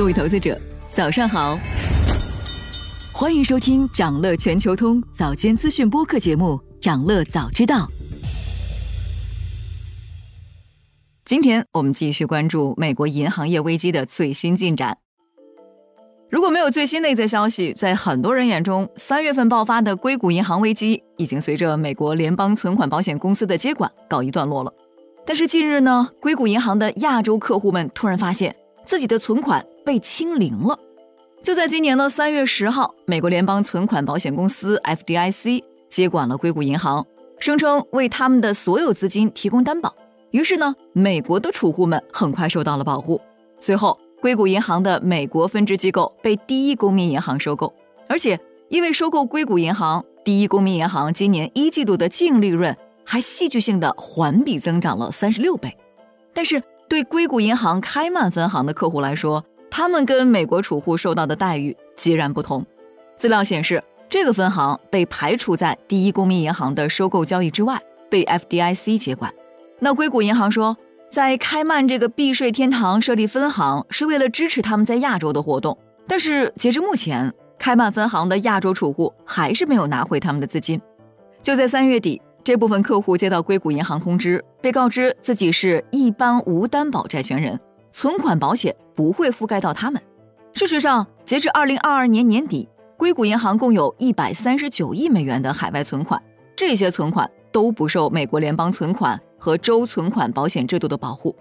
各位投资者，早上好！欢迎收听长乐全球通早间资讯播客节目《长乐早知道》。今天我们继续关注美国银行业危机的最新进展。如果没有最新的一则消息，在很多人眼中，三月份爆发的硅谷银行危机已经随着美国联邦存款保险公司的接管告一段落了。但是近日呢，硅谷银行的亚洲客户们突然发现自己的存款被清零了。就在今年的三月十号，美国联邦存款保险公司 FDIC 接管了硅谷银行，声称为他们的所有资金提供担保。于是呢，美国的储户们很快受到了保护。随后。硅谷银行的美国分支机构被第一公民银行收购，而且因为收购硅谷银行，第一公民银行今年一季度的净利润还戏剧性的环比增长了三十六倍。但是对硅谷银行开曼分行的客户来说，他们跟美国储户受到的待遇截然不同。资料显示，这个分行被排除在第一公民银行的收购交易之外，被 FDIC 接管。那硅谷银行说。在开曼这个避税天堂设立分行，是为了支持他们在亚洲的活动。但是截至目前，开曼分行的亚洲储户还是没有拿回他们的资金。就在三月底，这部分客户接到硅谷银行通知，被告知自己是一般无担保债权人，存款保险不会覆盖到他们。事实上，截至二零二二年年底，硅谷银行共有一百三十九亿美元的海外存款，这些存款都不受美国联邦存款。和州存款保险制度的保护。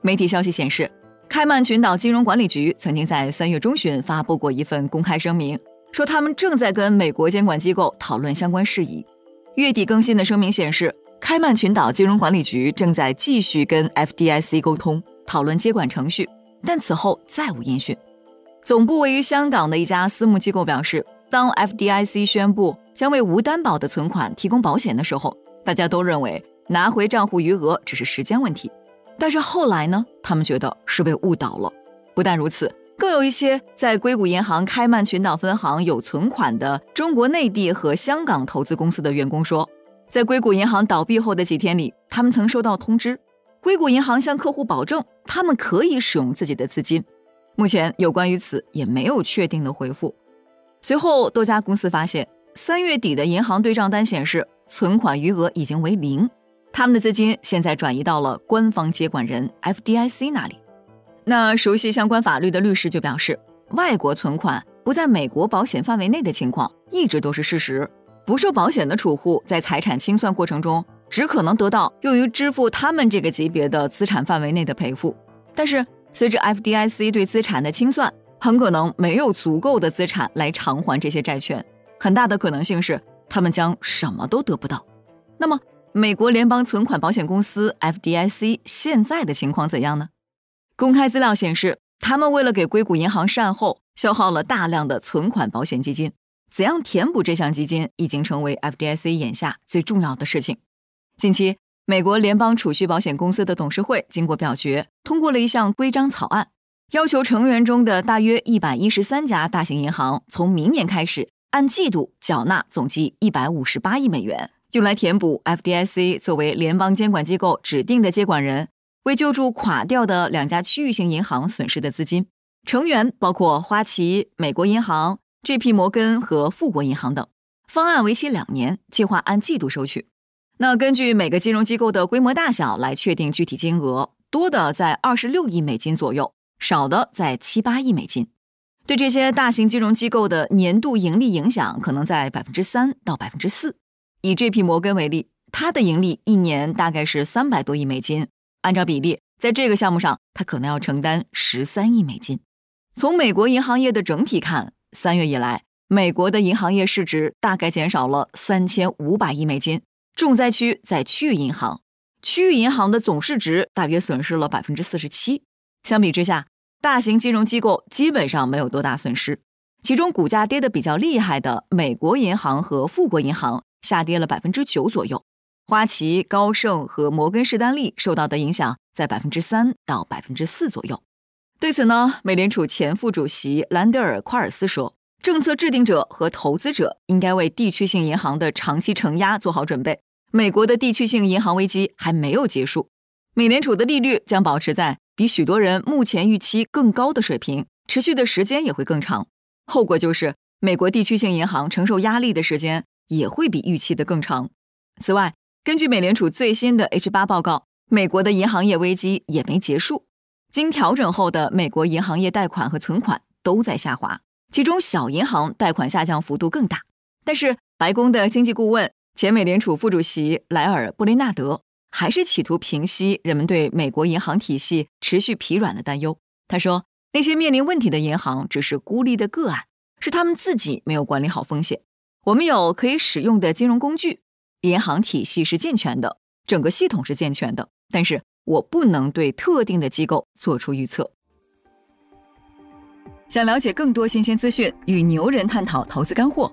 媒体消息显示，开曼群岛金融管理局曾经在三月中旬发布过一份公开声明，说他们正在跟美国监管机构讨论相关事宜。月底更新的声明显示，开曼群岛金融管理局正在继续跟 FDIC 沟通，讨论接管程序，但此后再无音讯。总部位于香港的一家私募机构表示，当 FDIC 宣布将为无担保的存款提供保险的时候，大家都认为。拿回账户余额只是时间问题，但是后来呢？他们觉得是被误导了。不但如此，更有一些在硅谷银行开曼群岛分行有存款的中国内地和香港投资公司的员工说，在硅谷银行倒闭后的几天里，他们曾收到通知，硅谷银行向客户保证他们可以使用自己的资金。目前有关于此也没有确定的回复。随后，多家公司发现，三月底的银行对账单显示，存款余额已经为零。他们的资金现在转移到了官方接管人 FDIC 那里。那熟悉相关法律的律师就表示，外国存款不在美国保险范围内的情况一直都是事实。不受保险的储户在财产清算过程中，只可能得到用于支付他们这个级别的资产范围内的赔付。但是，随着 FDIC 对资产的清算，很可能没有足够的资产来偿还这些债权。很大的可能性是，他们将什么都得不到。那么，美国联邦存款保险公司 FDIC 现在的情况怎样呢？公开资料显示，他们为了给硅谷银行善后，消耗了大量的存款保险基金。怎样填补这项基金，已经成为 FDIC 眼下最重要的事情。近期，美国联邦储蓄保险公司的董事会经过表决，通过了一项规章草案，要求成员中的大约一百一十三家大型银行，从明年开始按季度缴纳总计一百五十八亿美元。用来填补 FDIC 作为联邦监管机构指定的接管人为救助垮掉的两家区域性银行损失的资金，成员包括花旗、美国银行、J.P. 摩根和富国银行等。方案为期两年，计划按季度收取。那根据每个金融机构的规模大小来确定具体金额，多的在二十六亿美金左右，少的在七八亿美金。对这些大型金融机构的年度盈利影响可能在百分之三到百分之四。以 J.P. 摩根为例，它的盈利一年大概是三百多亿美金。按照比例，在这个项目上，它可能要承担十三亿美金。从美国银行业的整体看，三月以来，美国的银行业市值大概减少了三千五百亿美金。重灾区在区域银行，区域银行的总市值大约损失了百分之四十七。相比之下，大型金融机构基本上没有多大损失。其中股价跌得比较厉害的美国银行和富国银行。下跌了百分之九左右，花旗、高盛和摩根士丹利受到的影响在百分之三到百分之四左右。对此呢，美联储前副主席兰德尔·夸尔斯说：“政策制定者和投资者应该为地区性银行的长期承压做好准备。美国的地区性银行危机还没有结束，美联储的利率将保持在比许多人目前预期更高的水平，持续的时间也会更长。后果就是美国地区性银行承受压力的时间也会比预期的更长。此外，根据美联储最新的 H 八报告，美国的银行业危机也没结束。经调整后的美国银行业贷款和存款都在下滑，其中小银行贷款下降幅度更大。但是，白宫的经济顾问、前美联储副主席莱尔·布雷纳德还是企图平息人们对美国银行体系持续疲软的担忧。他说：“那些面临问题的银行只是孤立的个案，是他们自己没有管理好风险。我们有可以使用的金融工具，银行体系是健全的，整个系统是健全的。但是我不能对特定的机构做出预测。”想了解更多新鲜资讯，与牛人探讨投资干货。